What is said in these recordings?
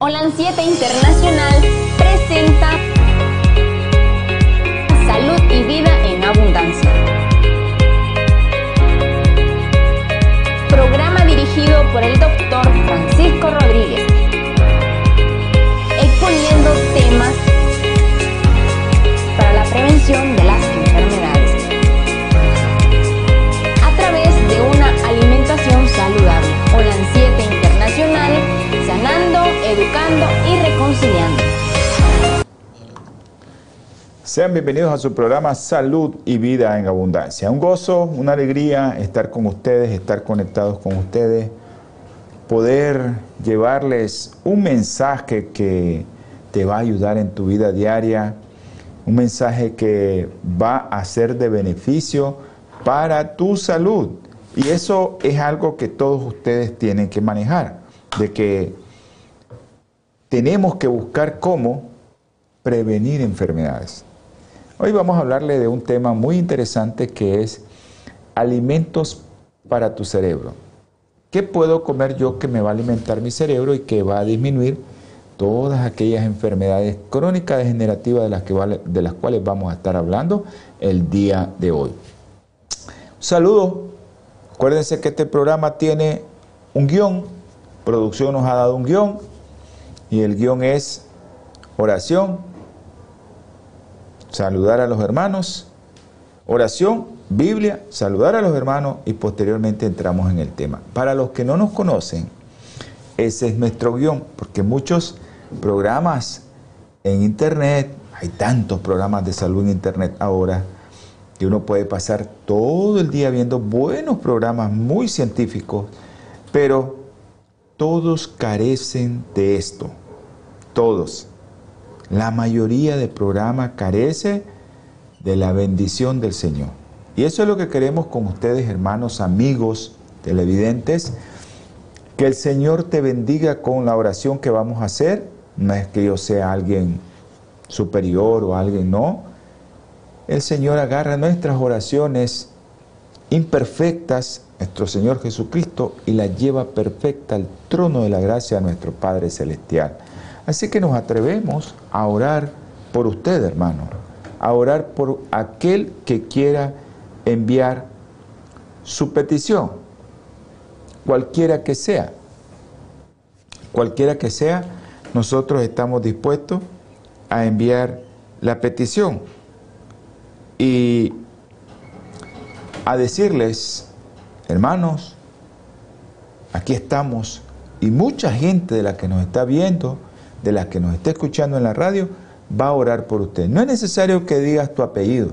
Holan 7 Internacional presenta Salud y Vida en Abundancia. Programa dirigido por el doctor Sean bienvenidos a su programa Salud y Vida en Abundancia. Un gozo, una alegría estar con ustedes, estar conectados con ustedes, poder llevarles un mensaje que te va a ayudar en tu vida diaria, un mensaje que va a ser de beneficio para tu salud. Y eso es algo que todos ustedes tienen que manejar, de que tenemos que buscar cómo prevenir enfermedades. Hoy vamos a hablarle de un tema muy interesante que es alimentos para tu cerebro. ¿Qué puedo comer yo que me va a alimentar mi cerebro y que va a disminuir todas aquellas enfermedades crónicas degenerativas de las, que de las cuales vamos a estar hablando el día de hoy? Un saludo. Acuérdense que este programa tiene un guion. Producción nos ha dado un guion. Y el guion es oración, saludar a los hermanos, oración, Biblia, saludar a los hermanos y posteriormente entramos en el tema. Para los que no nos conocen, ese es nuestro guion, porque muchos programas en internet, hay tantos programas de salud en internet ahora, que uno puede pasar todo el día viendo buenos programas muy científicos, pero todos carecen de esto, todos. La mayoría de programas carece de la bendición del Señor. Y eso es lo que queremos con ustedes, hermanos, amigos, televidentes, que el Señor te bendiga con la oración que vamos a hacer. No es que yo sea alguien superior o alguien no. El Señor agarra nuestras oraciones imperfectas, nuestro Señor Jesucristo, y las lleva perfecta al trono de la gracia de nuestro Padre Celestial. Así que nos atrevemos a orar por usted, hermano, a orar por aquel que quiera enviar su petición, cualquiera que sea. Cualquiera que sea, nosotros estamos dispuestos a enviar la petición y a decirles, hermanos, aquí estamos y mucha gente de la que nos está viendo, de la que nos está escuchando en la radio, va a orar por usted. No es necesario que digas tu apellido.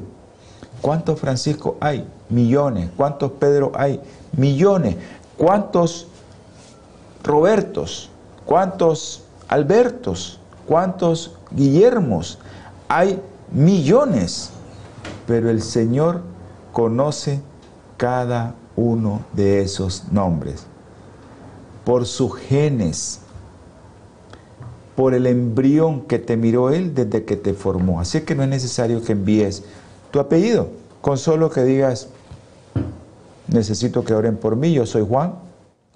¿Cuántos Francisco hay? Millones. ¿Cuántos Pedro hay? Millones. ¿Cuántos Robertos? ¿Cuántos Albertos? ¿Cuántos Guillermos? Hay millones. Pero el Señor conoce cada uno de esos nombres por sus genes, por el embrión que te miró Él desde que te formó. Así que no es necesario que envíes tu apellido, con solo que digas, necesito que oren por mí, yo soy Juan,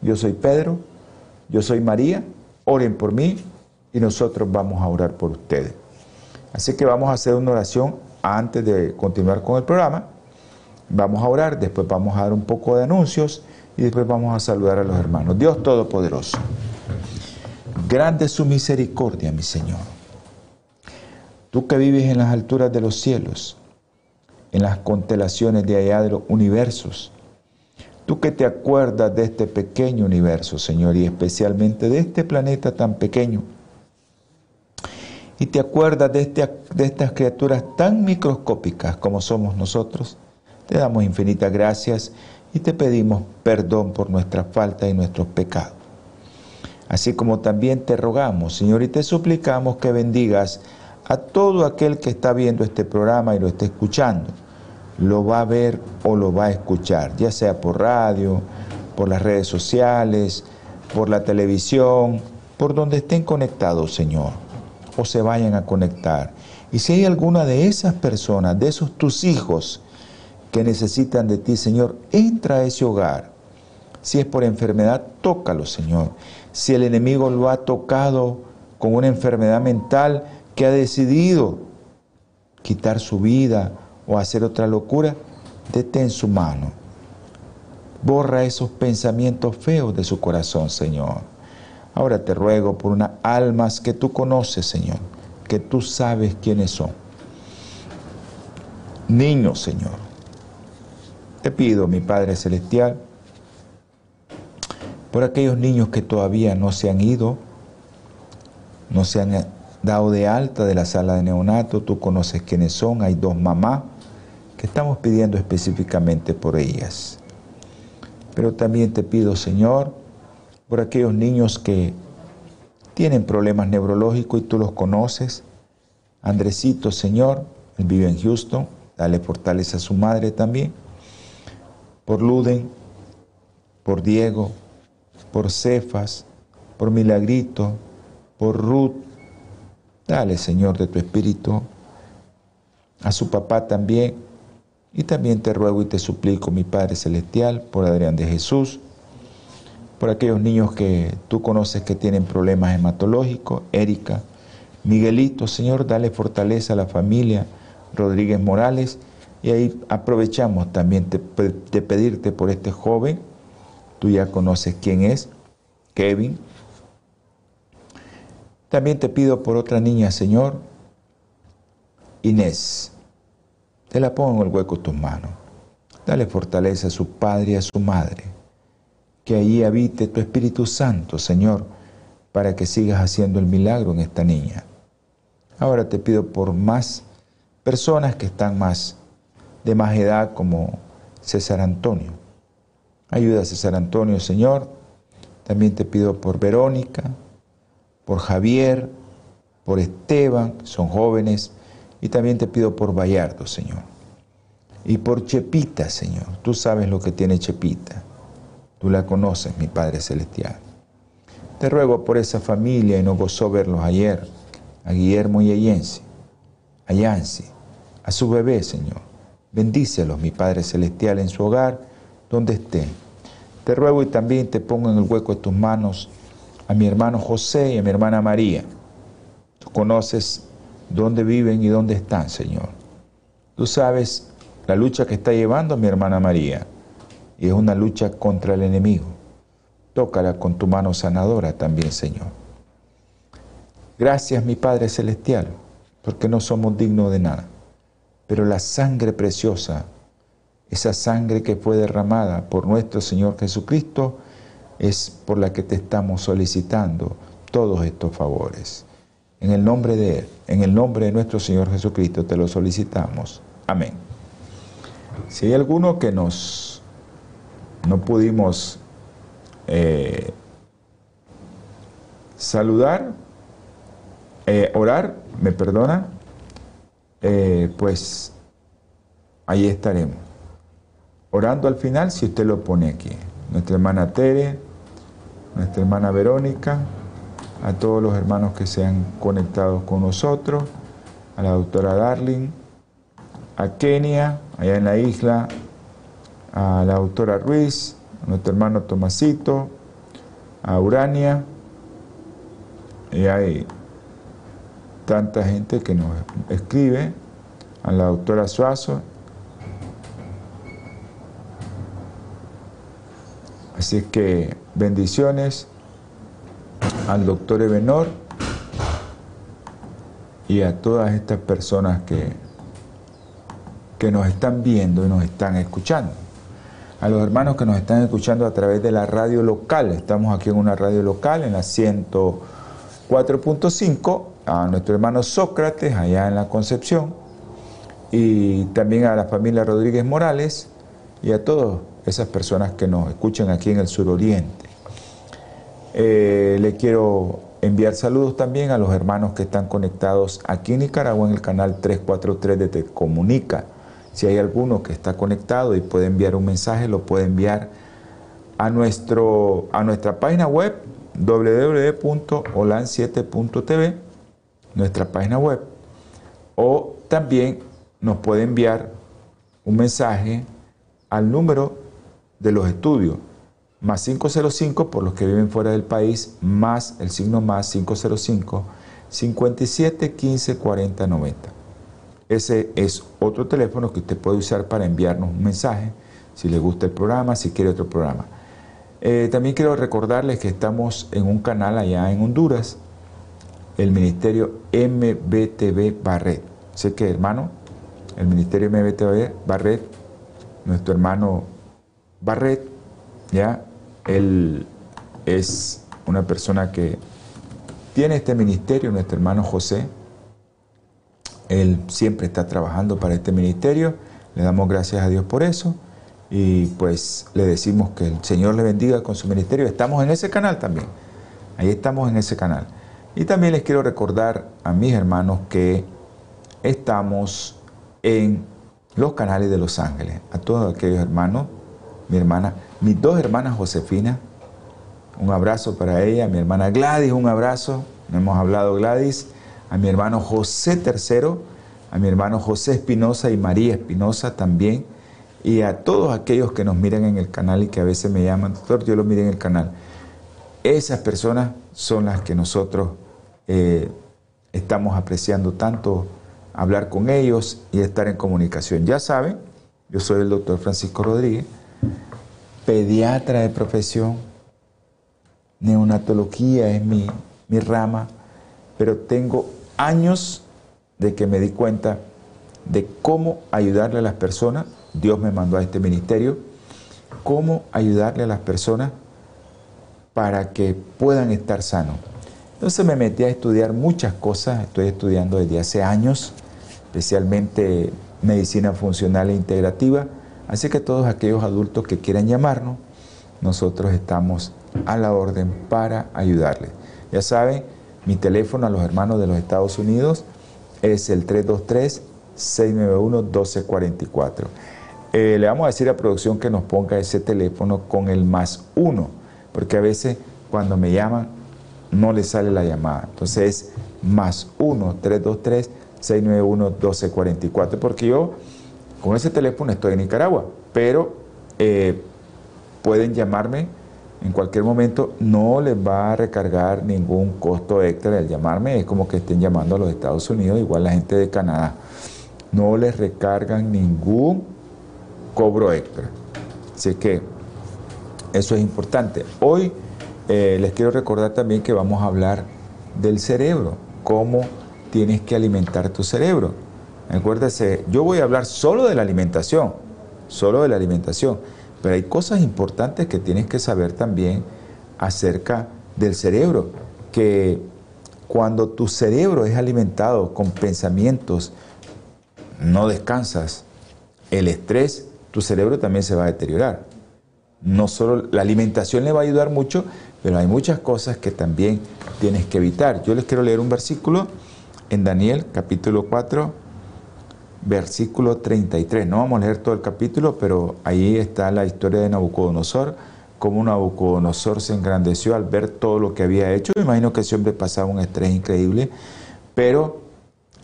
yo soy Pedro, yo soy María, oren por mí y nosotros vamos a orar por ustedes. Así que vamos a hacer una oración antes de continuar con el programa. Vamos a orar, después vamos a dar un poco de anuncios y después vamos a saludar a los hermanos. Dios Todopoderoso, grande es su misericordia, mi Señor. Tú que vives en las alturas de los cielos, en las constelaciones de allá de los universos, tú que te acuerdas de este pequeño universo, Señor, y especialmente de este planeta tan pequeño, y te acuerdas de, este, de estas criaturas tan microscópicas como somos nosotros, te damos infinitas gracias y te pedimos perdón por nuestras faltas y nuestros pecados. Así como también te rogamos, Señor, y te suplicamos que bendigas a todo aquel que está viendo este programa y lo está escuchando. Lo va a ver o lo va a escuchar, ya sea por radio, por las redes sociales, por la televisión, por donde estén conectados, Señor, o se vayan a conectar. Y si hay alguna de esas personas, de esos tus hijos, que necesitan de ti, Señor, entra a ese hogar. Si es por enfermedad, tócalo, Señor. Si el enemigo lo ha tocado con una enfermedad mental que ha decidido quitar su vida o hacer otra locura, detén su mano. Borra esos pensamientos feos de su corazón, Señor. Ahora te ruego por unas almas que tú conoces, Señor, que tú sabes quiénes son. Niños, Señor. Te pido, mi Padre Celestial, por aquellos niños que todavía no se han ido, no se han dado de alta de la sala de neonato, tú conoces quiénes son, hay dos mamás que estamos pidiendo específicamente por ellas. Pero también te pido, Señor, por aquellos niños que tienen problemas neurológicos y tú los conoces. Andresito, Señor, él vive en Houston, dale fortaleza a su madre también. Por Luden, por Diego, por Cefas, por Milagrito, por Ruth. Dale, Señor, de tu espíritu. A su papá también. Y también te ruego y te suplico, mi Padre Celestial, por Adrián de Jesús, por aquellos niños que tú conoces que tienen problemas hematológicos, Erika, Miguelito, Señor, dale fortaleza a la familia Rodríguez Morales. Y ahí aprovechamos también de pedirte por este joven Tú ya conoces quién es, Kevin. También te pido por otra niña, Señor, Inés. Te la pongo en el hueco de tus manos. Dale fortaleza a su padre y a su madre. Que allí habite tu Espíritu Santo, Señor, para que sigas haciendo el milagro en esta niña. Ahora te pido por más personas que están más de más edad como César Antonio. Ayuda a César Antonio, Señor. También te pido por Verónica, por Javier, por Esteban, son jóvenes. Y también te pido por Bayardo, Señor. Y por Chepita, Señor. Tú sabes lo que tiene Chepita. Tú la conoces, mi Padre Celestial. Te ruego por esa familia y no gozó verlos ayer, a Guillermo y a Yense, a Yancy, a su bebé, Señor. Bendícelos, mi Padre Celestial, en su hogar donde esté. Te ruego y también te pongo en el hueco de tus manos a mi hermano José y a mi hermana María. Tú conoces dónde viven y dónde están, Señor. Tú sabes la lucha que está llevando mi hermana María y es una lucha contra el enemigo. Tócala con tu mano sanadora también, Señor. Gracias, mi Padre Celestial, porque no somos dignos de nada, pero la sangre preciosa esa sangre que fue derramada por nuestro Señor Jesucristo es por la que te estamos solicitando todos estos favores. En el nombre de Él, en el nombre de nuestro Señor Jesucristo te lo solicitamos. Amén. Si hay alguno que nos no pudimos eh, saludar, eh, orar, me perdona, eh, pues ahí estaremos orando al final si usted lo pone aquí. Nuestra hermana Tere, nuestra hermana Verónica, a todos los hermanos que se han conectado con nosotros, a la doctora Darling, a Kenia, allá en la isla, a la doctora Ruiz, a nuestro hermano Tomasito, a Urania, y hay tanta gente que nos escribe, a la doctora Suazo, Así que bendiciones al doctor Ebenor y a todas estas personas que, que nos están viendo y nos están escuchando. A los hermanos que nos están escuchando a través de la radio local. Estamos aquí en una radio local, en la 104.5. A nuestro hermano Sócrates, allá en la Concepción. Y también a la familia Rodríguez Morales y a todos esas personas que nos escuchan aquí en el suroriente. Eh, le quiero enviar saludos también a los hermanos que están conectados aquí en Nicaragua en el canal 343 de Te Comunica. Si hay alguno que está conectado y puede enviar un mensaje, lo puede enviar a, nuestro, a nuestra página web www.holan7.tv, nuestra página web, o también nos puede enviar un mensaje al número de los estudios más 505 por los que viven fuera del país, más el signo más 505 57 15 40 90. Ese es otro teléfono que usted puede usar para enviarnos un mensaje, si le gusta el programa, si quiere otro programa. Eh, también quiero recordarles que estamos en un canal allá en Honduras, el Ministerio MBTV Barret. Sé que hermano, el Ministerio MBTV Barret, nuestro hermano Barret, ya, él es una persona que tiene este ministerio, nuestro hermano José, él siempre está trabajando para este ministerio. Le damos gracias a Dios por eso. Y pues le decimos que el Señor le bendiga con su ministerio. Estamos en ese canal también. Ahí estamos en ese canal. Y también les quiero recordar a mis hermanos que estamos en los canales de Los Ángeles. A todos aquellos hermanos, mi hermana, mis dos hermanas Josefina, un abrazo para ella, mi hermana Gladys, un abrazo. No hemos hablado Gladys a mi hermano José III, a mi hermano José Espinosa y María Espinosa también, y a todos aquellos que nos miran en el canal y que a veces me llaman, doctor, yo lo miré en el canal. Esas personas son las que nosotros eh, estamos apreciando tanto hablar con ellos y estar en comunicación. Ya saben, yo soy el doctor Francisco Rodríguez, pediatra de profesión, neonatología es mi, mi rama, pero tengo años de que me di cuenta de cómo ayudarle a las personas. Dios me mandó a este ministerio. Cómo ayudarle a las personas para que puedan estar sanos. Entonces me metí a estudiar muchas cosas. Estoy estudiando desde hace años, especialmente medicina funcional e integrativa. Así que todos aquellos adultos que quieran llamarnos, nosotros estamos a la orden para ayudarles. Ya saben, mi teléfono a los hermanos de los Estados Unidos es el 323-691-1244. Eh, le vamos a decir a producción que nos ponga ese teléfono con el más uno, porque a veces cuando me llaman no le sale la llamada. Entonces es más uno, 323-691-1244, porque yo con ese teléfono estoy en Nicaragua, pero eh, pueden llamarme en cualquier momento no les va a recargar ningún costo extra el llamarme, es como que estén llamando a los Estados Unidos, igual la gente de Canadá, no les recargan ningún cobro extra. Así que eso es importante. Hoy eh, les quiero recordar también que vamos a hablar del cerebro, cómo tienes que alimentar tu cerebro. Acuérdense, yo voy a hablar solo de la alimentación, solo de la alimentación pero hay cosas importantes que tienes que saber también acerca del cerebro, que cuando tu cerebro es alimentado con pensamientos, no descansas, el estrés, tu cerebro también se va a deteriorar. No solo la alimentación le va a ayudar mucho, pero hay muchas cosas que también tienes que evitar. Yo les quiero leer un versículo en Daniel capítulo 4, versículo 33. No vamos a leer todo el capítulo, pero ahí está la historia de Nabucodonosor, cómo Nabucodonosor se engrandeció al ver todo lo que había hecho. Me imagino que ese hombre pasaba un estrés increíble, pero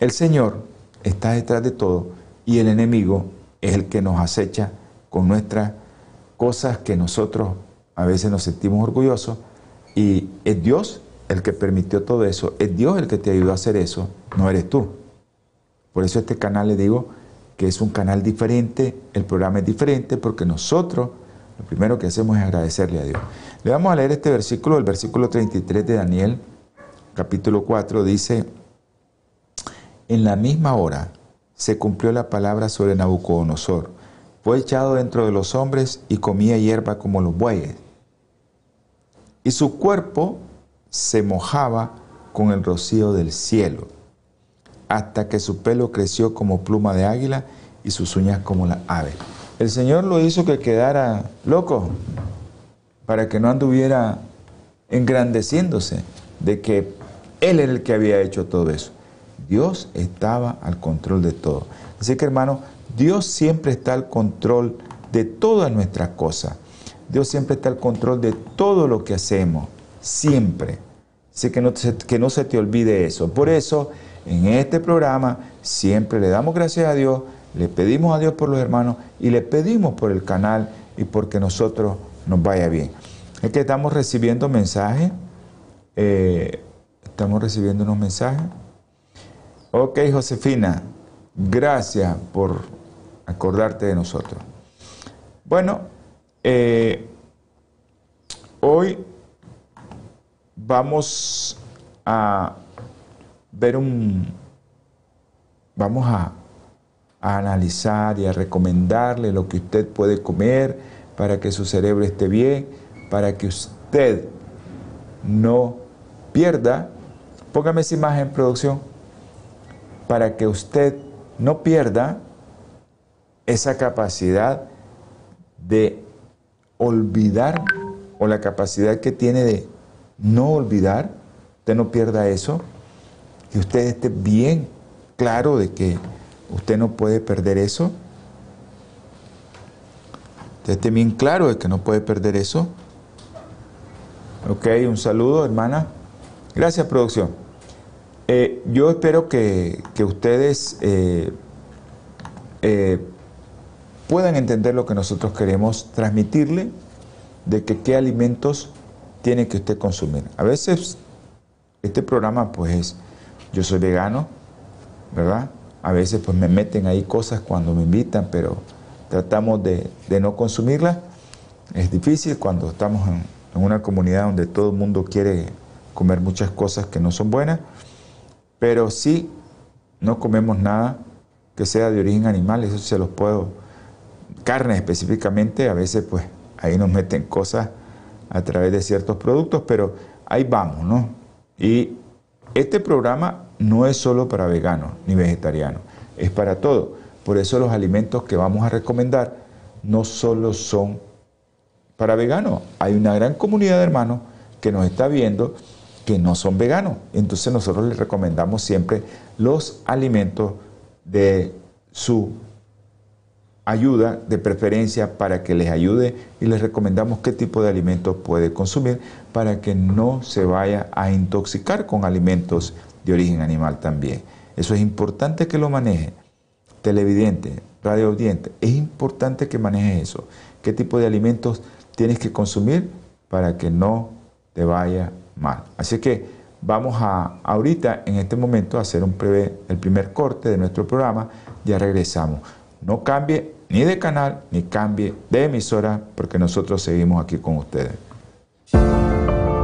el Señor está detrás de todo y el enemigo es el que nos acecha con nuestras cosas que nosotros a veces nos sentimos orgullosos y es Dios el que permitió todo eso, es Dios el que te ayudó a hacer eso, no eres tú. Por eso este canal le digo que es un canal diferente, el programa es diferente, porque nosotros lo primero que hacemos es agradecerle a Dios. Le vamos a leer este versículo, el versículo 33 de Daniel, capítulo 4, dice, en la misma hora se cumplió la palabra sobre Nabucodonosor. Fue echado dentro de los hombres y comía hierba como los bueyes. Y su cuerpo se mojaba con el rocío del cielo hasta que su pelo creció como pluma de águila y sus uñas como la ave. El Señor lo hizo que quedara loco, para que no anduviera engrandeciéndose de que Él era el que había hecho todo eso. Dios estaba al control de todo. Así que hermano, Dios siempre está al control de todas nuestras cosas. Dios siempre está al control de todo lo que hacemos, siempre. Así que que no se te olvide eso. Por eso en este programa siempre le damos gracias a Dios, le pedimos a Dios por los hermanos y le pedimos por el canal y porque nosotros nos vaya bien. Es que estamos recibiendo mensajes. Eh, estamos recibiendo unos mensajes. Ok, Josefina, gracias por acordarte de nosotros. Bueno, eh, hoy vamos a ver un, vamos a, analizar y a recomendarle lo que usted puede comer para que su cerebro esté bien, para que usted no pierda, póngame esa imagen en producción, para que usted no pierda esa capacidad de olvidar o la capacidad que tiene de no olvidar, usted no pierda eso, que usted esté bien claro de que usted no puede perder eso. Usted esté bien claro de que no puede perder eso. Ok, un saludo, hermana. Gracias, producción. Eh, yo espero que, ustedes eh, eh, puedan entender lo que nosotros queremos transmitirle, de que qué alimentos tiene que usted consumir. A veces este programa pues yo soy vegano, ¿verdad? A veces pues me meten ahí cosas cuando me invitan, pero tratamos de, no consumirlas. Es difícil cuando estamos en, una comunidad donde todo el mundo quiere comer muchas cosas que no son buenas, pero sí no comemos nada que sea de origen animal, eso se los puedo, carne específicamente, a veces pues ahí nos meten cosas a través de ciertos productos, pero ahí vamos, ¿no? Y este programa no es solo para veganos ni vegetarianos, es para todo. Por eso los alimentos que vamos a recomendar no solo son para veganos. Hay una gran comunidad de hermanos que nos está viendo que no son veganos. Entonces nosotros les recomendamos siempre los alimentos de su ayuda de preferencia para que les ayude y les recomendamos qué tipo de alimentos puede consumir para que no se vaya a intoxicar con alimentos de origen animal también. Eso es importante que lo maneje. Televidente, radio audiente, es importante que maneje eso. ¿Qué tipo de alimentos tienes que consumir para que no te vaya mal? Así que vamos a ahorita en este momento a hacer un el primer corte de nuestro programa. Ya regresamos. No cambie ni de canal ni cambie de emisora porque nosotros seguimos aquí con ustedes.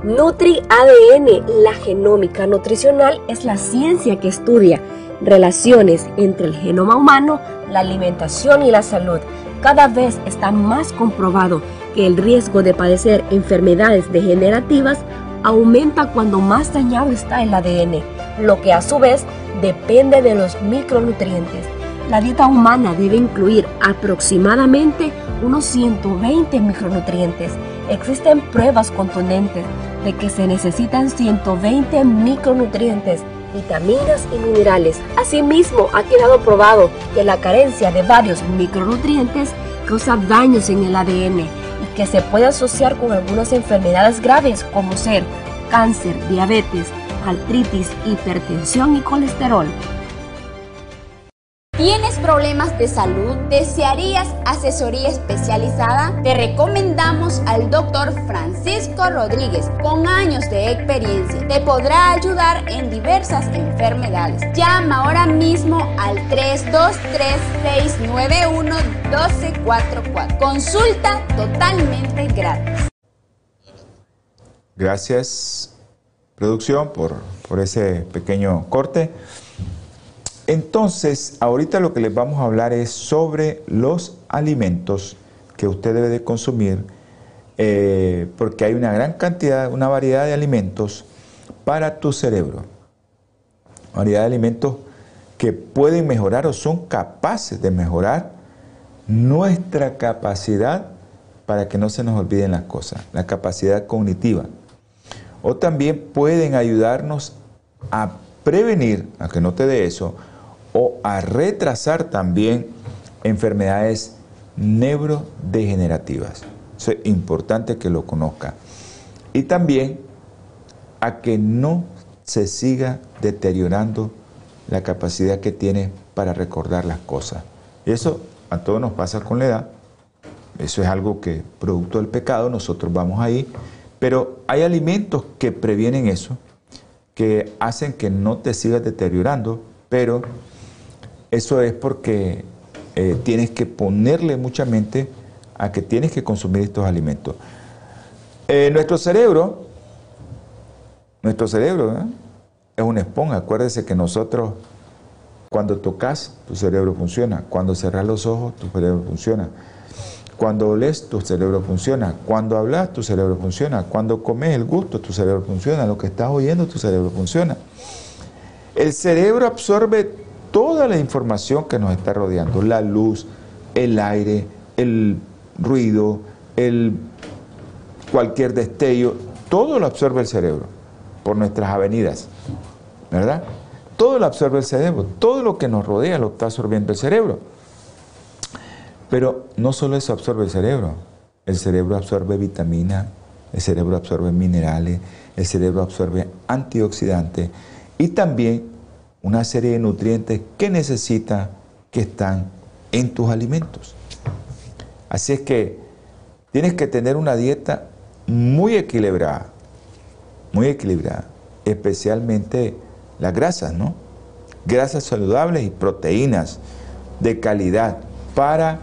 Nutri ADN, la genómica nutricional es la ciencia que estudia relaciones entre el genoma humano, la alimentación y la salud. Cada vez está más comprobado que el riesgo de padecer enfermedades degenerativas aumenta cuando más dañado está el ADN, lo que a su vez depende de los micronutrientes la dieta humana debe incluir aproximadamente unos 120 micronutrientes. Existen pruebas contundentes de que se necesitan 120 micronutrientes, vitaminas y minerales. Asimismo, ha quedado probado que la carencia de varios micronutrientes causa daños en el ADN y que se puede asociar con algunas enfermedades graves como ser cáncer, diabetes, artritis, hipertensión y colesterol. ¿Tienes problemas de salud? ¿Desearías asesoría especializada? Te recomendamos al doctor Francisco Rodríguez, con años de experiencia. Te podrá ayudar en diversas enfermedades. Llama ahora mismo al 323-691-1244. Consulta totalmente gratis. Gracias, producción, por, por ese pequeño corte. Entonces, ahorita lo que les vamos a hablar es sobre los alimentos que usted debe de consumir, eh, porque hay una gran cantidad, una variedad de alimentos para tu cerebro. Variedad de alimentos que pueden mejorar o son capaces de mejorar nuestra capacidad para que no se nos olviden las cosas, la capacidad cognitiva. O también pueden ayudarnos a prevenir, a que no te dé eso, o a retrasar también enfermedades neurodegenerativas. es importante que lo conozca. Y también a que no se siga deteriorando la capacidad que tiene para recordar las cosas. Y eso a todos nos pasa con la edad. eso es algo que, producto del pecado, nosotros vamos ahí, pero hay alimentos que previenen eso, que hacen que no te sigas deteriorando, pero eso es porque eh, tienes que ponerle mucha mente a que tienes que consumir estos alimentos. Eh, nuestro cerebro, nuestro cerebro ¿eh? es una esponja. Acuérdese que nosotros, cuando tocas, tu cerebro funciona. Cuando cerras los ojos, tu cerebro funciona. Cuando oles, tu cerebro funciona. Cuando hablas, tu cerebro funciona. Cuando comes el gusto, tu cerebro funciona. Lo que estás oyendo, tu cerebro funciona. El cerebro absorbe toda la información que nos está rodeando. La luz, el aire, el ruido, el cualquier destello. Todo lo absorbe el cerebro por nuestras avenidas. ¿Verdad? Todo lo absorbe el cerebro. Todo lo que nos rodea lo está absorbiendo el cerebro. Pero no solo eso absorbe el cerebro, el cerebro absorbe vitamina, el cerebro absorbe minerales, el cerebro absorbe antioxidantes y también una serie de nutrientes que necesita que están en tus alimentos. Así es que tienes que tener una dieta muy equilibrada, muy equilibrada, especialmente las grasas, ¿no? Grasas saludables y proteínas de calidad para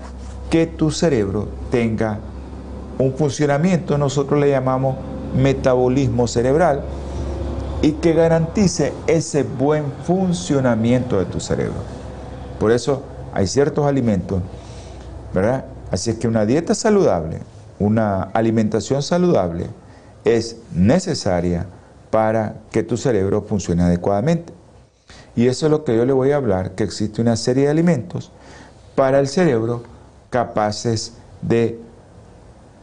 que tu cerebro tenga un funcionamiento, nosotros le llamamos metabolismo cerebral, y que garantice ese buen funcionamiento de tu cerebro. Por eso hay ciertos alimentos, ¿verdad? Así es que una dieta saludable, una alimentación saludable es necesaria para que tu cerebro funcione adecuadamente. Y eso es lo que yo le voy a hablar, que existe una serie de alimentos para el cerebro capaces de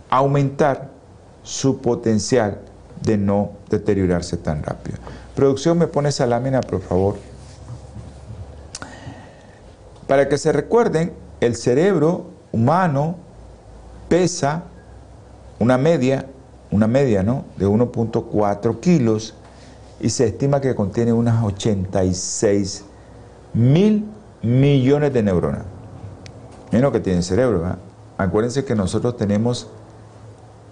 aumentar su potencial de no deteriorarse tan rápido. Producción, me pone esa lámina, por favor. Para que se recuerden, el cerebro humano pesa una media, una media, ¿no? De 1.4 kilos y se estima que contiene unas 86 mil millones de neuronas. Miren lo que tiene el cerebro, ¿verdad? Acuérdense que nosotros tenemos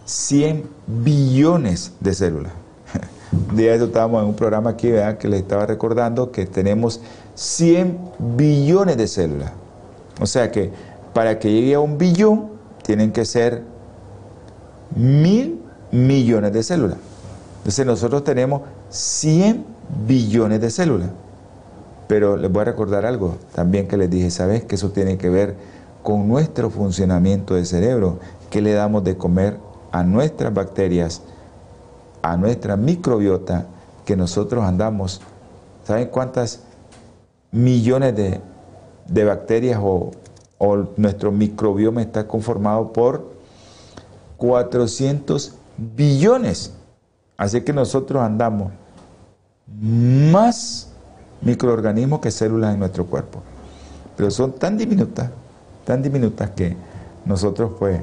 100 billones de células. Un día estábamos en un programa aquí ¿verdad? que les estaba recordando que tenemos 100 billones de células. O sea que para que llegue a un billón tienen que ser mil millones de células. Entonces nosotros tenemos 100 billones de células. Pero les voy a recordar algo también que les dije, ¿sabes? Que eso tiene que ver con nuestro funcionamiento de cerebro, que le damos de comer a nuestras bacterias, a nuestra microbiota, que nosotros andamos, ¿saben cuántas millones de, bacterias o, o nuestro microbioma está conformado por 400 billones? Así que nosotros andamos más microorganismos que células en nuestro cuerpo. Pero son tan diminutas, tan diminutas que nosotros pues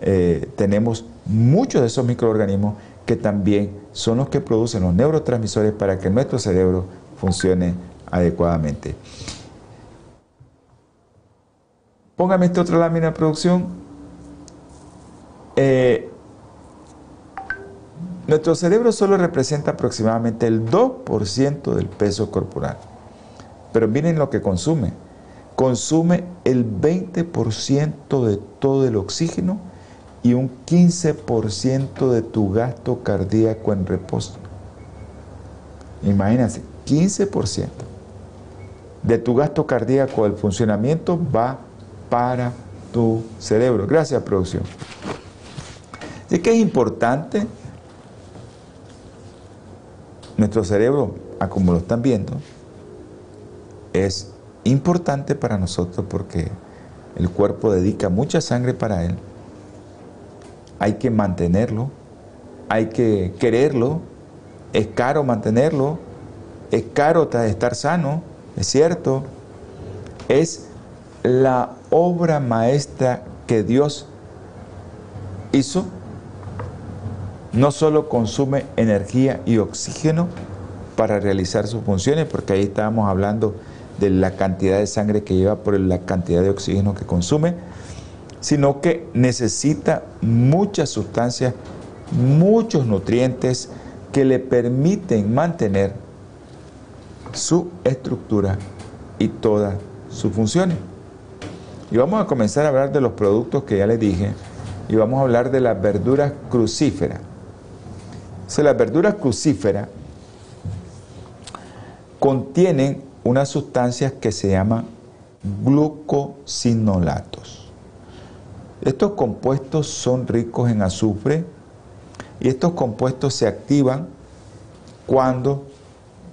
eh, tenemos muchos de esos microorganismos que también son los que producen los neurotransmisores para que nuestro cerebro funcione adecuadamente. Póngame esta otra lámina de producción. Eh, nuestro cerebro solo representa aproximadamente el 2% del peso corporal. Pero miren lo que consume. Consume el 20% de todo el oxígeno y un 15% de tu gasto cardíaco en reposo. Imagínense, 15% de tu gasto cardíaco del funcionamiento va para tu cerebro. Gracias, producción. Así que es importante nuestro cerebro, a como lo están viendo, es importante para nosotros porque el cuerpo dedica mucha sangre para él hay que mantenerlo, hay que quererlo, es caro mantenerlo, es caro estar sano, es cierto, es la obra maestra que Dios hizo, no solo consume energía y oxígeno para realizar sus funciones, porque ahí estábamos hablando de la cantidad de sangre que lleva por la cantidad de oxígeno que consume, sino que necesita muchas sustancias, muchos nutrientes que le permiten mantener su estructura y todas sus funciones. Y vamos a comenzar a hablar de los productos que ya les dije y vamos a hablar de las verduras crucíferas. Las verduras crucíferas contienen unas sustancias que se llaman glucosinolatos. Estos compuestos son ricos en azufre y estos compuestos se activan cuando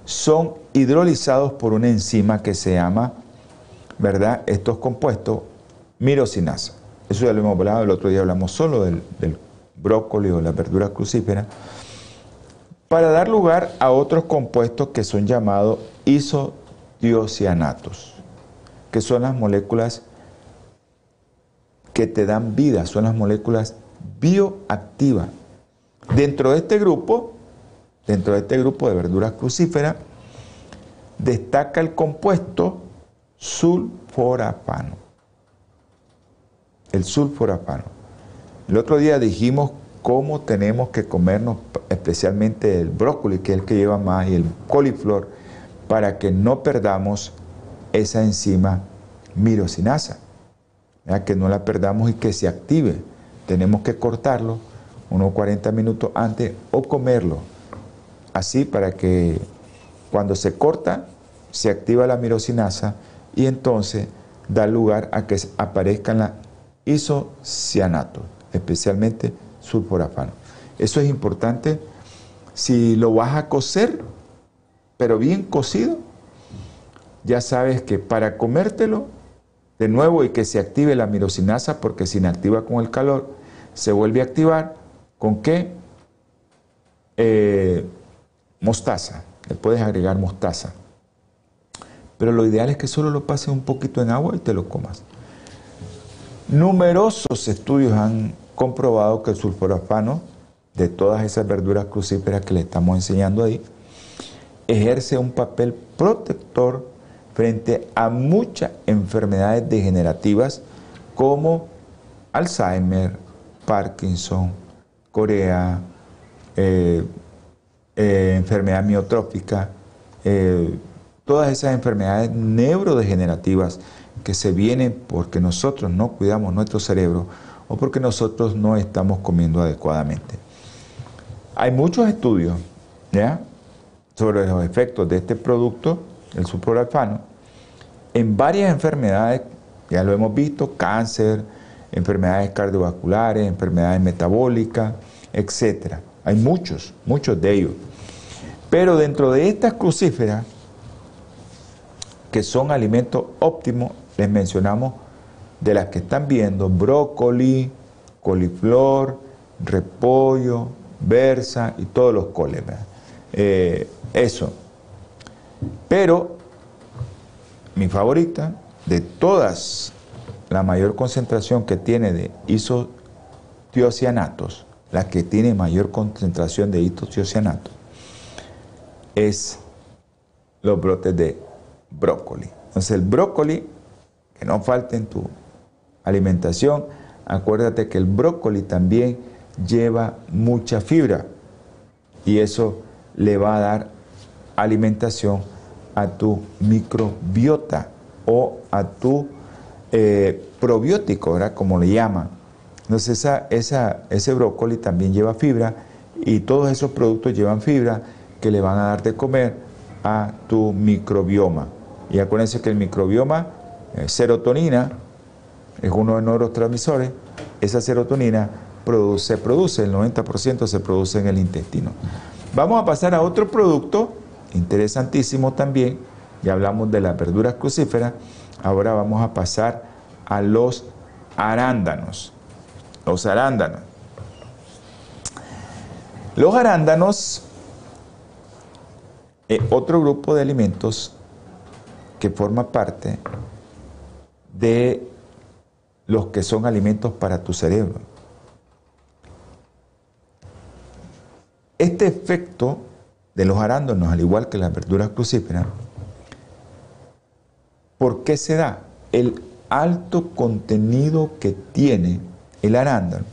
son hidrolizados por una enzima que se llama, ¿verdad? Estos compuestos, mirosinasa. Eso ya lo hemos hablado, el otro día hablamos solo del, brócoli o la verdura crucífera, para dar lugar a otros compuestos que son llamados isodiocianatos, que son las moléculas que te dan vida, son las moléculas bioactivas. Dentro de este grupo, dentro de este grupo de verduras crucíferas, destaca el compuesto sulforafano. El sulforafano. El otro día dijimos cómo tenemos que comernos especialmente el brócoli, que es el que lleva más, y el coliflor, para que no perdamos esa enzima mirosinasa que no la perdamos y que se active. Tenemos que cortarlo unos 40 minutos antes o comerlo. Así para que cuando se corta se activa la mirosinasa y entonces da lugar a que aparezcan las isocianatos, especialmente sulforafano. Eso es importante. Si lo vas a cocer, pero bien cocido, ya sabes que para comértelo de nuevo y que se active la mirosinasa porque se inactiva con el calor, se vuelve a activar con qué? Eh, mostaza, le puedes agregar mostaza. Pero lo ideal es que solo lo pases un poquito en agua y te lo comas. Numerosos estudios han comprobado que el sulforafano de todas esas verduras crucíferas que le estamos enseñando ahí ejerce un papel protector frente a muchas enfermedades degenerativas como Alzheimer, Parkinson, Corea, eh, eh, enfermedad miotrófica, eh, todas esas enfermedades neurodegenerativas que se vienen porque nosotros no cuidamos nuestro cerebro o porque nosotros no estamos comiendo adecuadamente. Hay muchos estudios ¿ya? sobre los efectos de este producto, el supralfano, en varias enfermedades, ya lo hemos visto, cáncer, enfermedades cardiovasculares, enfermedades metabólicas, etc. Hay muchos, muchos de ellos. Pero dentro de estas crucíferas, que son alimentos óptimos, les mencionamos de las que están viendo, brócoli, coliflor, repollo, berza y todos los coles. Eh, eso. Pero mi favorita, de todas, la mayor concentración que tiene de isotiocianatos, la que tiene mayor concentración de isotiocianatos, es los brotes de brócoli. Entonces el brócoli, que no falte en tu alimentación, acuérdate que el brócoli también lleva mucha fibra y eso le va a dar alimentación a tu microbiota o a tu eh, probiótico, ¿verdad? Como le llaman. Entonces esa, ese brócoli también lleva fibra y todos esos productos llevan fibra que le van a dar de comer a tu microbioma. Y acuérdense que el microbioma, serotonina, es uno de los neurotransmisores, esa serotonina se produce, el 90% se produce en el intestino. Vamos a pasar a otro producto interesantísimo también, ya hablamos de las verduras crucíferas, ahora vamos a pasar a los arándanos. Los arándanos. Los arándanos, eh, otro grupo de alimentos que forma parte de los que son alimentos para tu cerebro. Este efecto de los arándanos, al igual que las verduras crucíferas, ¿por qué se da? El alto contenido que tiene el arándano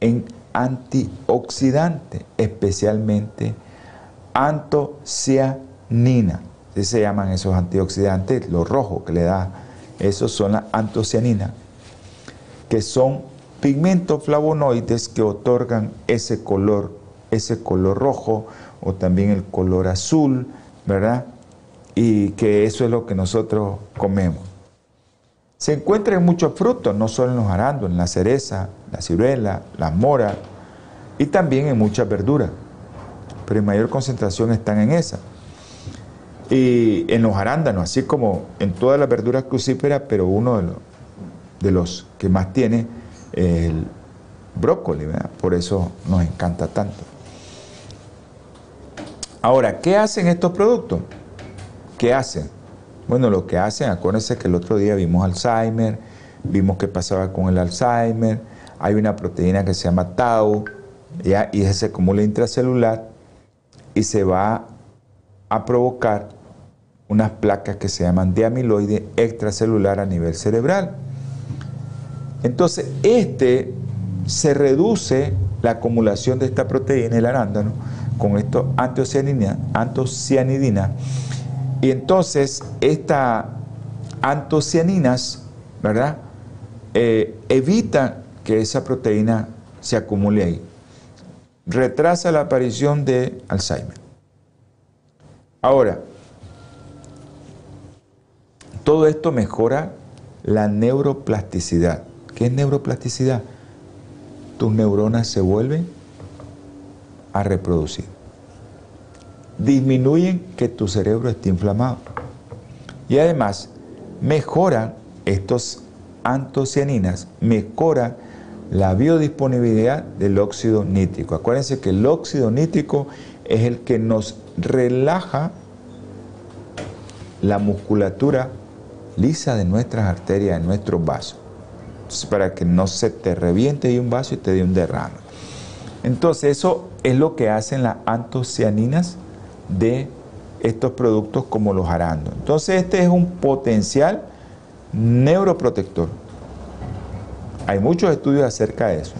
en antioxidante, especialmente antocianina. Así se llaman esos antioxidantes, los rojos que le da, esos son las antocianinas, que son pigmentos flavonoides que otorgan ese color, ese color rojo o también el color azul, ¿verdad? Y que eso es lo que nosotros comemos. Se encuentra en muchos frutos, no solo en los arándanos, en la cereza, la ciruela, la mora y también en muchas verduras. Pero en mayor concentración están en esa. Y en los arándanos, así como en todas las verduras crucíferas, pero uno de los, de los que más tiene el brócoli, ¿verdad? por eso nos encanta tanto. Ahora, ¿qué hacen estos productos? ¿Qué hacen? Bueno, lo que hacen, acuérdense que el otro día vimos Alzheimer, vimos qué pasaba con el Alzheimer, hay una proteína que se llama Tau, ¿ya? y se acumula intracelular y se va a provocar unas placas que se llaman de amiloide extracelular a nivel cerebral. Entonces, este se reduce la acumulación de esta proteína, el arándano, con esto antocianidina, antocianidina y entonces, estas antocianinas, ¿verdad? Eh, evitan que esa proteína se acumule ahí. Retrasa la aparición de Alzheimer. Ahora, todo esto mejora la neuroplasticidad. ¿Qué es neuroplasticidad? Tus neuronas se vuelven a reproducir disminuyen que tu cerebro esté inflamado. Y además, mejoran estos antocianinas, mejoran la biodisponibilidad del óxido nítrico. Acuérdense que el óxido nítrico es el que nos relaja la musculatura lisa de nuestras arterias, de nuestros vasos. para que no se te reviente un vaso y te dé un derrame. Entonces, eso es lo que hacen las antocianinas de estos productos como los arándanos. Entonces este es un potencial neuroprotector. Hay muchos estudios acerca de eso.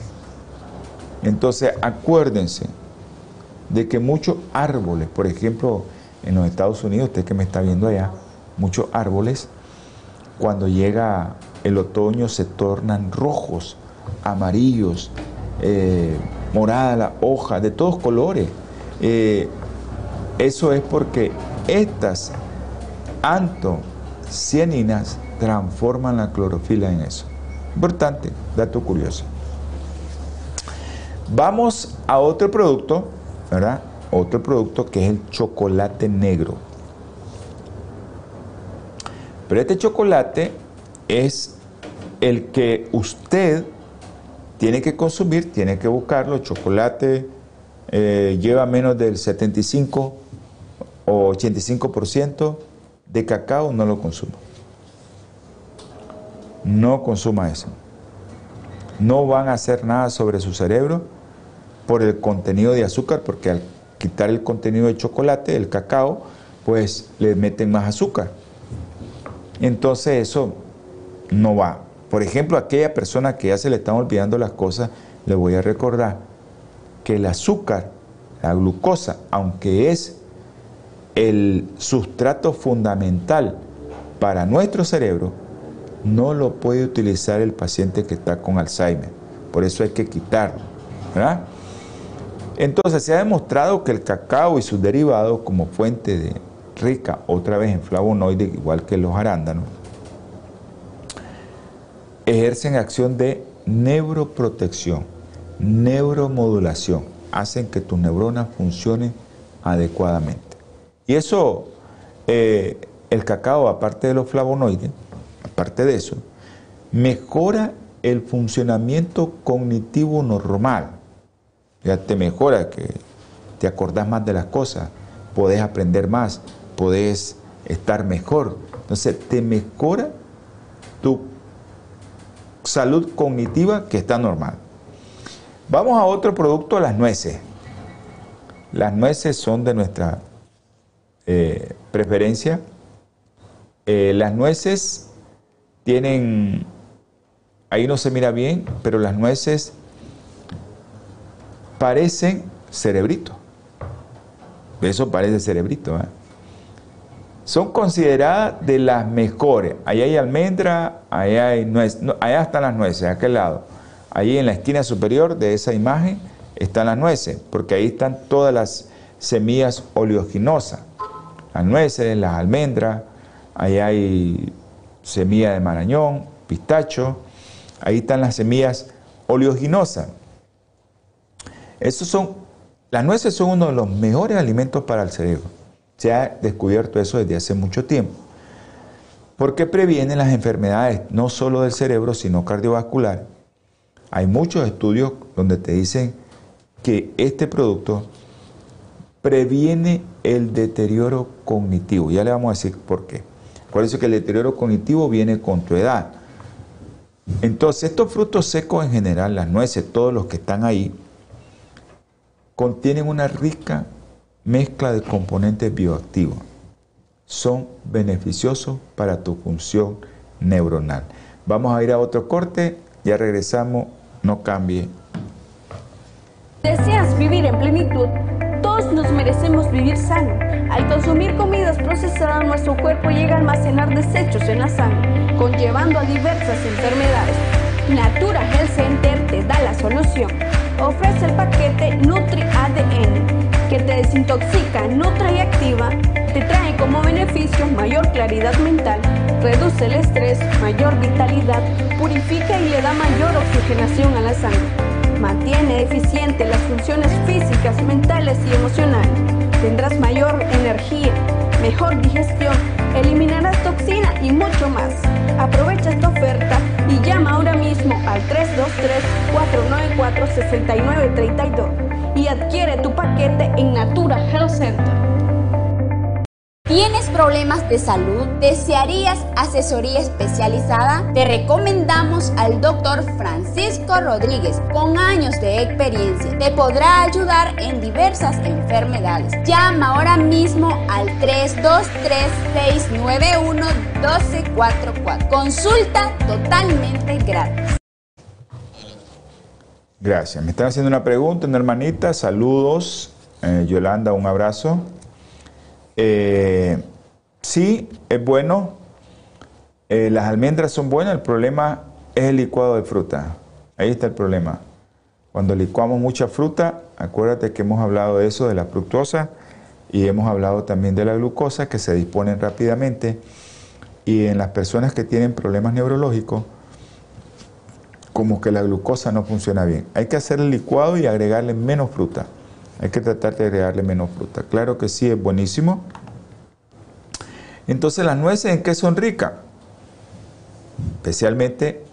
Entonces acuérdense de que muchos árboles, por ejemplo, en los Estados Unidos, usted que me está viendo allá, muchos árboles, cuando llega el otoño se tornan rojos, amarillos, eh, morada la hoja, de todos colores. Eh, eso es porque estas antocianinas transforman la clorofila en eso. Importante, dato curioso. Vamos a otro producto, ¿verdad? Otro producto que es el chocolate negro. Pero este chocolate es el que usted tiene que consumir, tiene que buscarlo. Chocolate eh, lleva menos del 75 o 85% de cacao no lo consuma. No consuma eso. No van a hacer nada sobre su cerebro por el contenido de azúcar, porque al quitar el contenido de chocolate, el cacao, pues le meten más azúcar. Entonces eso no va. Por ejemplo, aquella persona que ya se le están olvidando las cosas, le voy a recordar que el azúcar, la glucosa, aunque es el sustrato fundamental para nuestro cerebro no lo puede utilizar el paciente que está con Alzheimer. Por eso hay que quitarlo. Entonces se ha demostrado que el cacao y sus derivados como fuente de rica otra vez en flavonoides, igual que los arándanos, ejercen acción de neuroprotección, neuromodulación, hacen que tus neuronas funcionen adecuadamente. Y eso, eh, el cacao, aparte de los flavonoides, aparte de eso, mejora el funcionamiento cognitivo normal. Ya te mejora que te acordás más de las cosas, podés aprender más, podés estar mejor. Entonces, te mejora tu salud cognitiva que está normal. Vamos a otro producto, las nueces. Las nueces son de nuestra eh, preferencia. Eh, las nueces tienen, ahí no se mira bien, pero las nueces parecen cerebrito. Eso parece cerebrito. ¿eh? Son consideradas de las mejores. Ahí hay almendra, ahí hay nueces, allá están las nueces, a aquel lado. Ahí en la esquina superior de esa imagen están las nueces, porque ahí están todas las semillas oleaginosas. Las nueces, las almendras, ahí hay semilla de marañón, pistacho, ahí están las semillas oleaginosas. Esos son, las nueces son uno de los mejores alimentos para el cerebro. Se ha descubierto eso desde hace mucho tiempo. Porque previenen las enfermedades no solo del cerebro, sino cardiovasculares. Hay muchos estudios donde te dicen que este producto previene el deterioro cognitivo. Ya le vamos a decir por qué. Acuérdense que el deterioro cognitivo viene con tu edad. Entonces, estos frutos secos en general, las nueces, todos los que están ahí, contienen una rica mezcla de componentes bioactivos. Son beneficiosos para tu función neuronal. Vamos a ir a otro corte, ya regresamos, no cambie. ¿Deseas vivir en plenitud? Todos nos merecemos vivir sano. Al consumir comidas procesadas, nuestro cuerpo llega a almacenar desechos en la sangre, conllevando a diversas enfermedades. Natura Health Center te da la solución. Ofrece el paquete Nutri ADN, que te desintoxica, nutre y activa, te trae como beneficio mayor claridad mental, reduce el estrés, mayor vitalidad, purifica y le da mayor oxigenación a la sangre mantiene eficiente las funciones físicas, mentales y emocionales. Tendrás mayor energía, mejor digestión, eliminarás toxina y mucho más. Aprovecha esta oferta y llama ahora mismo al 323-494-6932 y adquiere tu paquete en Natura Health Center. ¿Tienes problemas de salud? ¿Desearías asesoría especializada? Te recomendamos al doctor Francisco Rodríguez, con años de experiencia. Te podrá ayudar en diversas enfermedades. Llama ahora mismo al 323-691-1244. Consulta totalmente gratis. Gracias. Me están haciendo una pregunta, una hermanita. Saludos. Eh, Yolanda, un abrazo. Eh, sí, es bueno. Eh, las almendras son buenas, el problema es el licuado de fruta. Ahí está el problema. Cuando licuamos mucha fruta, acuérdate que hemos hablado de eso, de la fructosa, y hemos hablado también de la glucosa, que se disponen rápidamente. Y en las personas que tienen problemas neurológicos, como que la glucosa no funciona bien. Hay que hacer el licuado y agregarle menos fruta. Hay que tratar de agregarle menos fruta. Claro que sí, es buenísimo. Entonces, las nueces en qué son ricas? Especialmente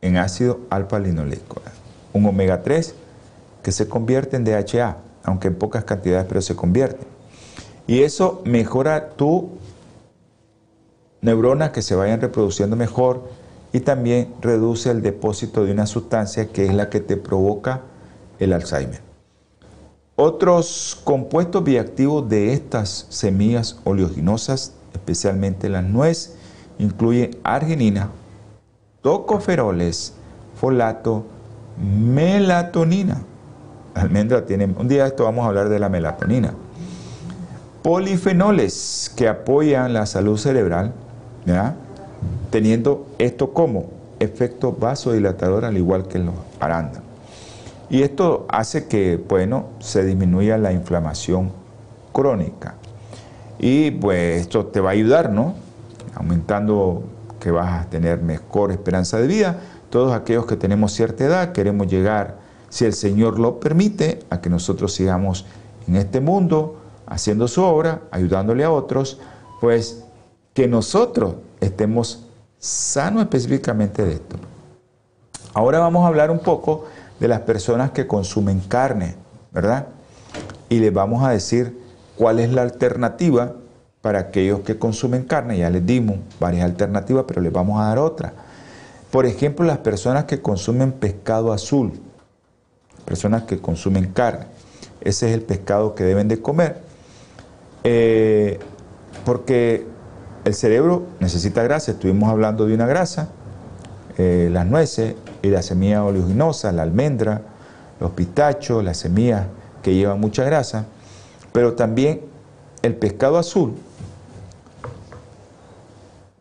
en ácido alfa-linoleico, un omega 3 que se convierte en DHA, aunque en pocas cantidades, pero se convierte. Y eso mejora tu neuronas que se vayan reproduciendo mejor y también reduce el depósito de una sustancia que es la que te provoca el Alzheimer. Otros compuestos bioactivos de estas semillas oleaginosas, especialmente la nuez, incluyen arginina, tocoferoles, folato, melatonina. La almendra tiene, un día esto vamos a hablar de la melatonina. Polifenoles que apoyan la salud cerebral, teniendo esto como efecto vasodilatador al igual que los arándanos. Y esto hace que, bueno, se disminuya la inflamación crónica. Y pues esto te va a ayudar, ¿no? Aumentando que vas a tener mejor esperanza de vida. Todos aquellos que tenemos cierta edad queremos llegar, si el Señor lo permite, a que nosotros sigamos en este mundo haciendo su obra, ayudándole a otros, pues que nosotros estemos sanos específicamente de esto. Ahora vamos a hablar un poco de las personas que consumen carne, ¿verdad? Y les vamos a decir cuál es la alternativa para aquellos que consumen carne. Ya les dimos varias alternativas, pero les vamos a dar otra. Por ejemplo, las personas que consumen pescado azul, personas que consumen carne. Ese es el pescado que deben de comer. Eh, porque el cerebro necesita grasa. Estuvimos hablando de una grasa, eh, las nueces y la semilla oleaginosa, la almendra, los pistachos, las semillas que llevan mucha grasa, pero también el pescado azul,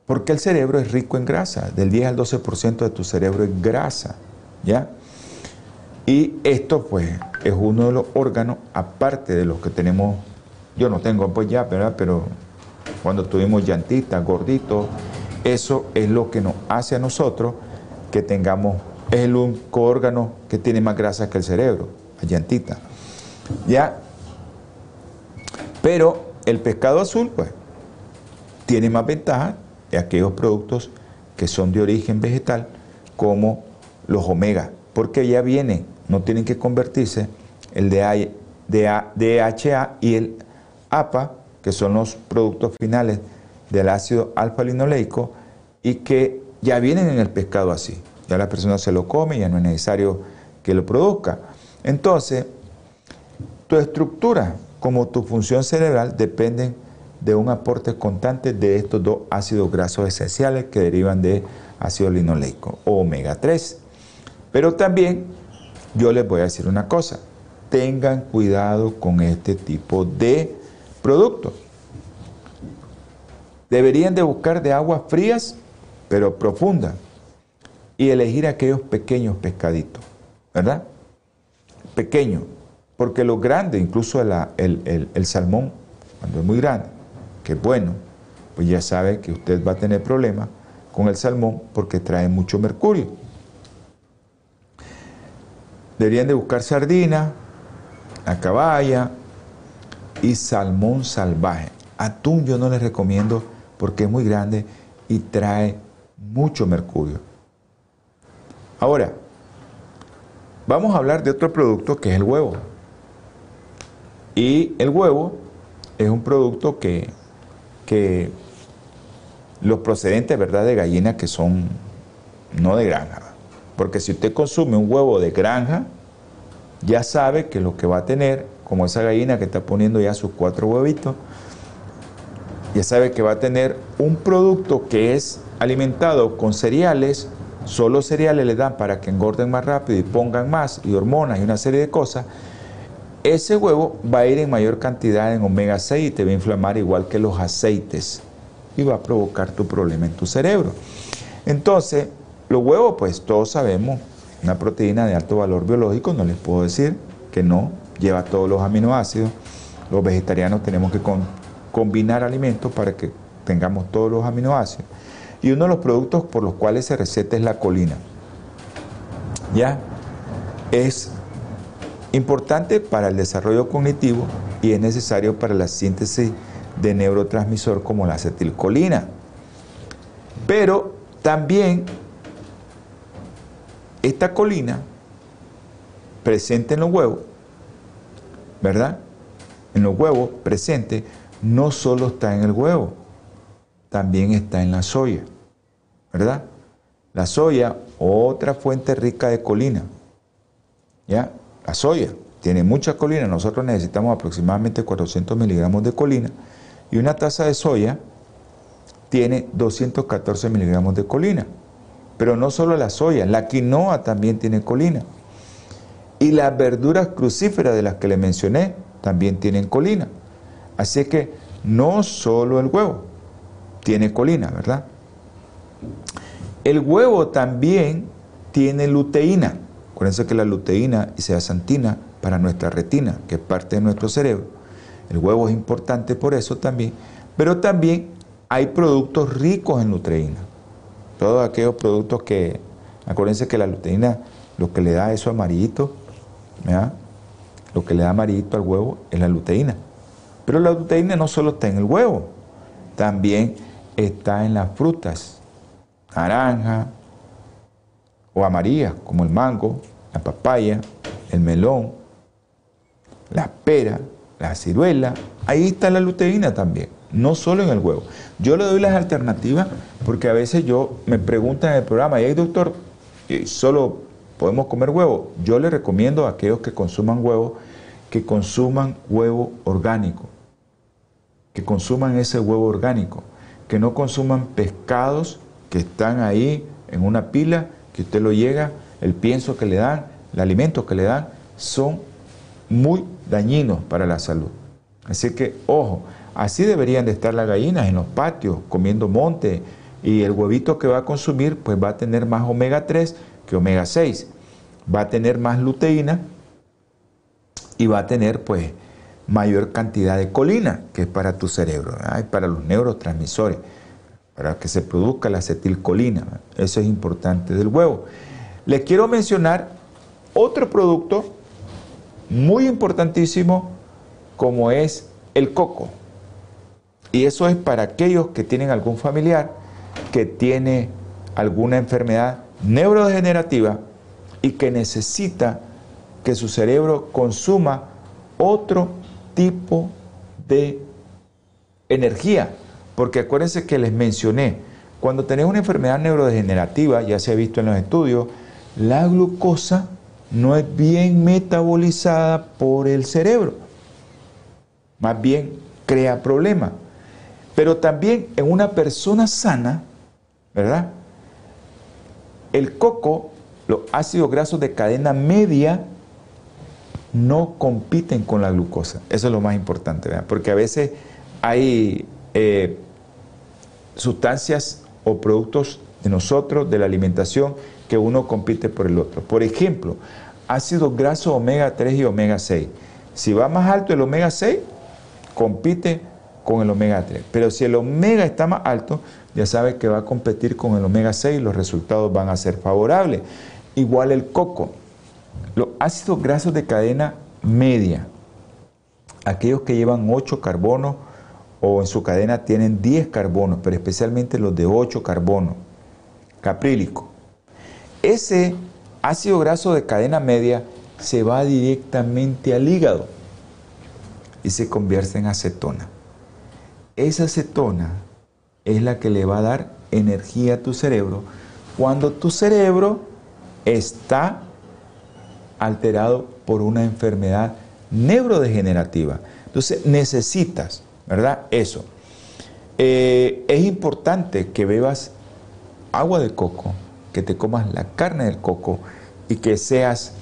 porque el cerebro es rico en grasa, del 10 al 12% de tu cerebro es grasa, ¿ya? Y esto pues es uno de los órganos, aparte de los que tenemos, yo no tengo pues ya, ¿verdad? Pero cuando tuvimos llantitas, gorditos, eso es lo que nos hace a nosotros que tengamos, es el único órgano que tiene más grasa que el cerebro, la llantita. ¿Ya? Pero el pescado azul, pues, tiene más ventaja de aquellos productos que son de origen vegetal, como los omega, porque ya vienen, no tienen que convertirse el DHA y el APA que son los productos finales del ácido alfa-linoleico y que ya vienen en el pescado así. Ya la persona se lo come, ya no es necesario que lo produzca. Entonces, tu estructura como tu función cerebral dependen de un aporte constante de estos dos ácidos grasos esenciales que derivan de ácido linoleico o omega 3. Pero también yo les voy a decir una cosa, tengan cuidado con este tipo de productos. Deberían de buscar de aguas frías, pero profundas, y elegir aquellos pequeños pescaditos, ¿verdad? Pequeños, porque los grandes, incluso el, el salmón, cuando es muy grande, que es bueno, pues ya sabe que usted va a tener problemas con el salmón porque trae mucho mercurio. Deberían de buscar sardina, a caballa, y salmón salvaje. Atún yo no les recomiendo porque es muy grande y trae mucho mercurio. Ahora, vamos a hablar de otro producto que es el huevo. Y el huevo es un producto que, que los procedentes ¿verdad? de gallina que son no de granja. Porque si usted consume un huevo de granja, ya sabe que lo que va a tener como esa gallina que está poniendo ya sus cuatro huevitos, ya sabe que va a tener un producto que es alimentado con cereales, solo cereales le dan para que engorden más rápido y pongan más, y hormonas y una serie de cosas, ese huevo va a ir en mayor cantidad en omega 6 y te va a inflamar igual que los aceites y va a provocar tu problema en tu cerebro. Entonces, los huevos, pues todos sabemos, una proteína de alto valor biológico, no les puedo decir que no, lleva todos los aminoácidos. Los vegetarianos tenemos que combinar alimentos para que tengamos todos los aminoácidos. Y uno de los productos por los cuales se receta es la colina. ¿Ya? Es importante para el desarrollo cognitivo y es necesario para la síntesis de neurotransmisor como la acetilcolina. Pero también esta colina presente en los huevos ¿verdad? En los huevos presente no solo está en el huevo, también está en la soya, ¿verdad? La soya, otra fuente rica de colina, ¿ya? La soya tiene mucha colina, nosotros necesitamos aproximadamente 400 miligramos de colina y una taza de soya tiene 214 miligramos de colina. Pero no solo la soya, la quinoa también tiene colina. Y las verduras crucíferas de las que le mencioné también tienen colina. Así que no solo el huevo tiene colina, ¿verdad? El huevo también tiene luteína. Acuérdense que la luteína y zeaxantina para nuestra retina, que es parte de nuestro cerebro. El huevo es importante por eso también. Pero también hay productos ricos en luteína. Todos aquellos productos que, acuérdense que la luteína lo que le da eso amarillito lo que le da amarillito al huevo es la luteína. Pero la luteína no solo está en el huevo, también está en las frutas, naranja o amarillas, como el mango, la papaya, el melón, la pera, la ciruela. Ahí está la luteína también, no solo en el huevo. Yo le doy las alternativas porque a veces yo me preguntan en el programa, ¿y hay doctor? solo podemos comer huevo. Yo le recomiendo a aquellos que consuman huevo que consuman huevo orgánico, que consuman ese huevo orgánico, que no consuman pescados que están ahí en una pila, que usted lo llega, el pienso que le dan, el alimento que le dan, son muy dañinos para la salud. Así que, ojo, así deberían de estar las gallinas en los patios, comiendo monte, y el huevito que va a consumir, pues va a tener más omega 3 que omega 6. Va a tener más luteína y va a tener, pues, mayor cantidad de colina, que es para tu cerebro, y para los neurotransmisores, para que se produzca la acetilcolina. Eso es importante del huevo. Les quiero mencionar otro producto muy importantísimo como es el coco. Y eso es para aquellos que tienen algún familiar que tiene alguna enfermedad neurodegenerativa y que necesita que su cerebro consuma otro tipo de energía. Porque acuérdense que les mencioné, cuando tenés una enfermedad neurodegenerativa, ya se ha visto en los estudios, la glucosa no es bien metabolizada por el cerebro. Más bien crea problemas. Pero también en una persona sana, ¿verdad? El coco, los ácidos grasos de cadena media, no compiten con la glucosa. Eso es lo más importante, ¿verdad? Porque a veces hay eh, sustancias o productos de nosotros, de la alimentación, que uno compite por el otro. Por ejemplo, ácidos grasos omega 3 y omega 6. Si va más alto el omega 6, compite con el omega 3. Pero si el omega está más alto, ya sabe que va a competir con el omega 6 y los resultados van a ser favorables. Igual el coco. Los ácidos grasos de cadena media, aquellos que llevan 8 carbonos o en su cadena tienen 10 carbonos, pero especialmente los de 8 carbonos, caprílico. Ese ácido graso de cadena media se va directamente al hígado y se convierte en acetona. Esa acetona es la que le va a dar energía a tu cerebro cuando tu cerebro está alterado por una enfermedad neurodegenerativa. Entonces necesitas, ¿verdad? Eso. Eh, es importante que bebas agua de coco, que te comas la carne del coco y que seas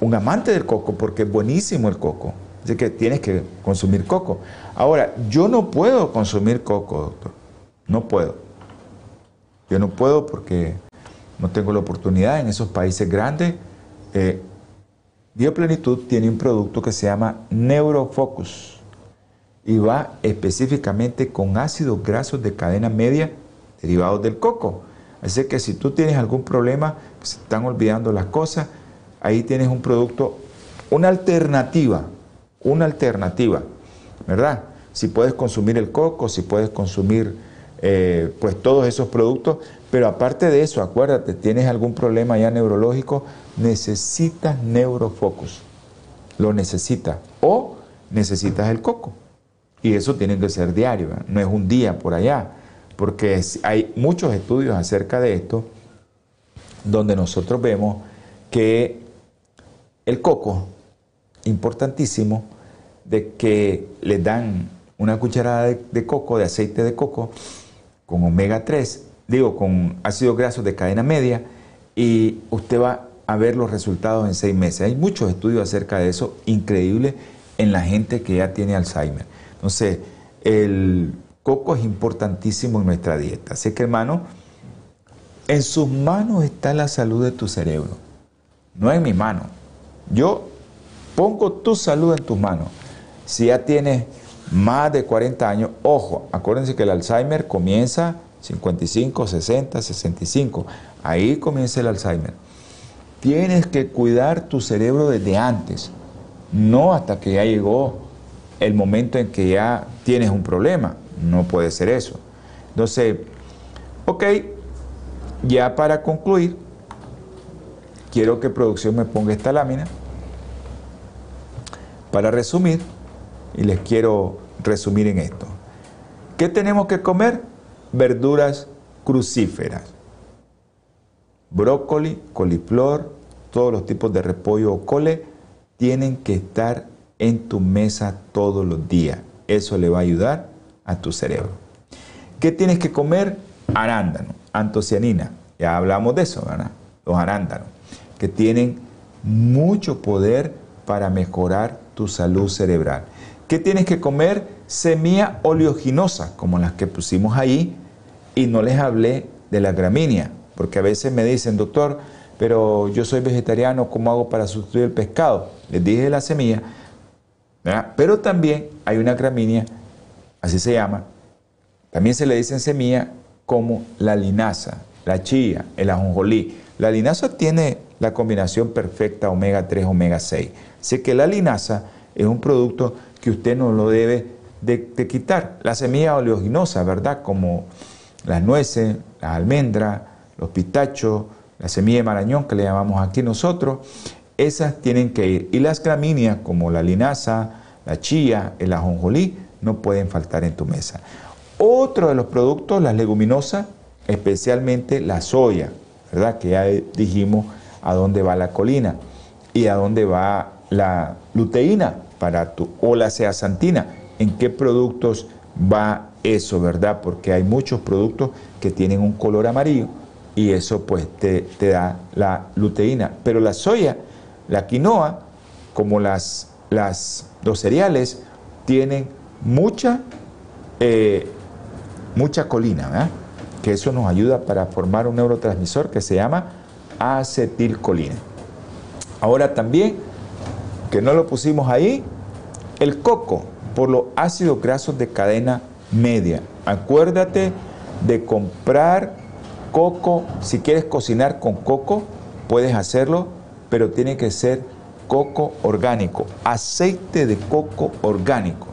un amante del coco porque es buenísimo el coco. Así que tienes que consumir coco. Ahora, yo no puedo consumir coco, doctor. No puedo. Yo no puedo porque no tengo la oportunidad en esos países grandes. Eh, Bioplenitud tiene un producto que se llama Neurofocus y va específicamente con ácidos grasos de cadena media derivados del coco. Así que si tú tienes algún problema, se están olvidando las cosas, ahí tienes un producto, una alternativa, una alternativa, ¿verdad? Si puedes consumir el coco, si puedes consumir eh, pues todos esos productos, pero aparte de eso, acuérdate, tienes algún problema ya neurológico, necesitas neurofocus, lo necesitas, o necesitas el coco. Y eso tiene que ser diario, no es un día por allá, porque hay muchos estudios acerca de esto, donde nosotros vemos que el coco, importantísimo, de que le dan una cucharada de coco, de aceite de coco, con omega 3, digo, con ácidos grasos de cadena media, y usted va a ver los resultados en seis meses. Hay muchos estudios acerca de eso, increíble, en la gente que ya tiene Alzheimer. Entonces, el coco es importantísimo en nuestra dieta. Así que, hermano, en sus manos está la salud de tu cerebro, no en mi mano. Yo pongo tu salud en tus manos. Si ya tienes más de 40 años, ojo, acuérdense que el Alzheimer comienza 55, 60, 65. Ahí comienza el Alzheimer. Tienes que cuidar tu cerebro desde antes, no hasta que ya llegó el momento en que ya tienes un problema. No puede ser eso. Entonces, ok, ya para concluir, quiero que producción me ponga esta lámina. Para resumir, y les quiero resumir en esto. ¿Qué tenemos que comer? Verduras crucíferas. Brócoli, coliflor, todos los tipos de repollo o cole tienen que estar en tu mesa todos los días. Eso le va a ayudar a tu cerebro. ¿Qué tienes que comer? Arándano, antocianina. Ya hablamos de eso, ¿verdad? Los arándanos, que tienen mucho poder para mejorar tu salud cerebral. ¿Qué tienes que comer? Semilla oleoginosa, como las que pusimos ahí, y no les hablé de la gramínea, porque a veces me dicen, doctor, pero yo soy vegetariano, ¿cómo hago para sustituir el pescado? Les dije la semilla, pero también hay una gramínea, así se llama, también se le dice en semilla como la linaza, la chía, el ajonjolí. La linaza tiene la combinación perfecta omega 3, omega 6. Así que la linaza es un producto que usted no lo debe de, quitar. La semilla oleaginosa, ¿verdad? Como las nueces, las almendras, los pistachos, la semilla de marañón que le llamamos aquí nosotros, esas tienen que ir. Y las gramíneas como la linaza, la chía, el ajonjolí, no pueden faltar en tu mesa. Otro de los productos, las leguminosas, especialmente la soya, ¿verdad? Que ya dijimos a dónde va la colina y a dónde va la luteína para tu, o la zeaxantina, en qué productos va eso, ¿verdad? Porque hay muchos productos que tienen un color amarillo y eso pues te, da la luteína. Pero la soya, la quinoa, como las, los cereales, tienen mucha, eh, mucha colina. Que eso nos ayuda para formar un neurotransmisor que se llama acetilcolina. Ahora también, que no lo pusimos ahí, el coco, por los ácidos grasos de cadena media. Acuérdate de comprar coco, si quieres cocinar con coco, puedes hacerlo, pero tiene que ser coco orgánico, aceite de coco orgánico,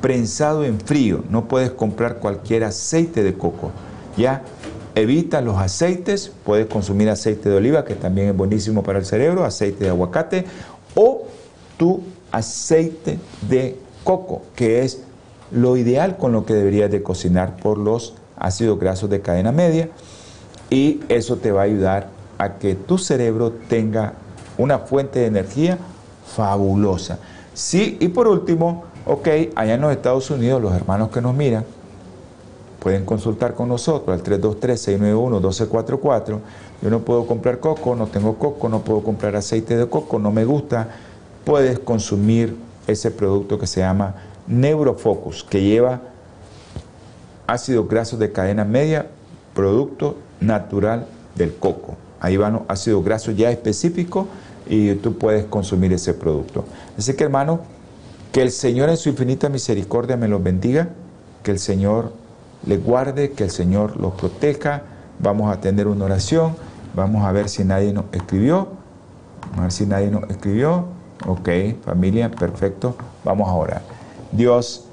prensado en frío, no puedes comprar cualquier aceite de coco, ¿ya? Evita los aceites, puedes consumir aceite de oliva, que también es buenísimo para el cerebro, aceite de aguacate, o tu aceite de coco, que es lo ideal con lo que deberías de cocinar por los ácidos grasos de cadena media y eso te va a ayudar a que tu cerebro tenga una fuente de energía fabulosa. Sí, y por último, ok, allá en los Estados Unidos los hermanos que nos miran pueden consultar con nosotros al 323-691-1244. Yo no puedo comprar coco, no tengo coco, no puedo comprar aceite de coco, no me gusta. Puedes consumir ese producto que se llama Neurofocus, que lleva ácidos grasos de cadena media, producto natural del coco. Ahí van ácidos grasos ya específicos y tú puedes consumir ese producto. Así que hermano, que el Señor en su infinita misericordia me los bendiga, que el Señor les guarde, que el Señor los proteja. Vamos a tener una oración, vamos a ver si nadie nos escribió, vamos a ver si nadie nos escribió. Ok, familia, perfecto, vamos a orar. Dios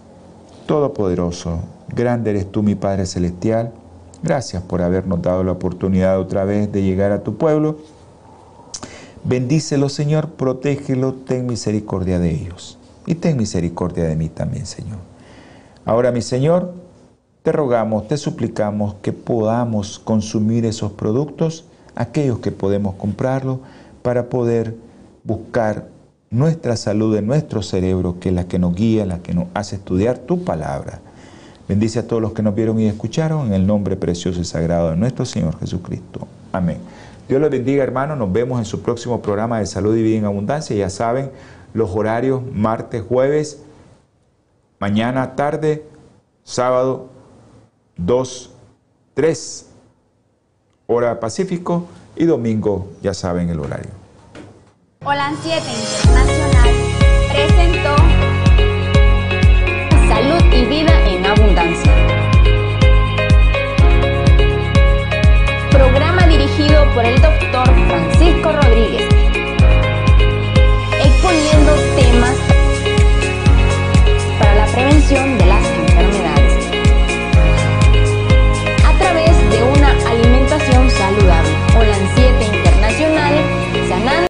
Todopoderoso, grande eres tú, mi Padre Celestial. Gracias por habernos dado la oportunidad otra vez de llegar a tu pueblo. Bendícelo, Señor, protégelo, ten misericordia de ellos. Y ten misericordia de mí también, Señor. Ahora, mi Señor, te rogamos, te suplicamos que podamos consumir esos productos, aquellos que podemos comprarlos, para poder buscar nuestra salud en nuestro cerebro, que es la que nos guía, la que nos hace estudiar tu palabra. Bendice a todos los que nos vieron y escucharon en el nombre precioso y sagrado de nuestro Señor Jesucristo. Amén. Dios los bendiga, hermanos. Nos vemos en su próximo programa de Salud y Vida en Abundancia. Ya saben, los horarios martes, jueves, mañana, tarde, sábado, 2, 3, hora Pacífico y domingo, ya saben el horario. Hola 7 Internacional presentó Salud por el doctor Francisco Rodríguez.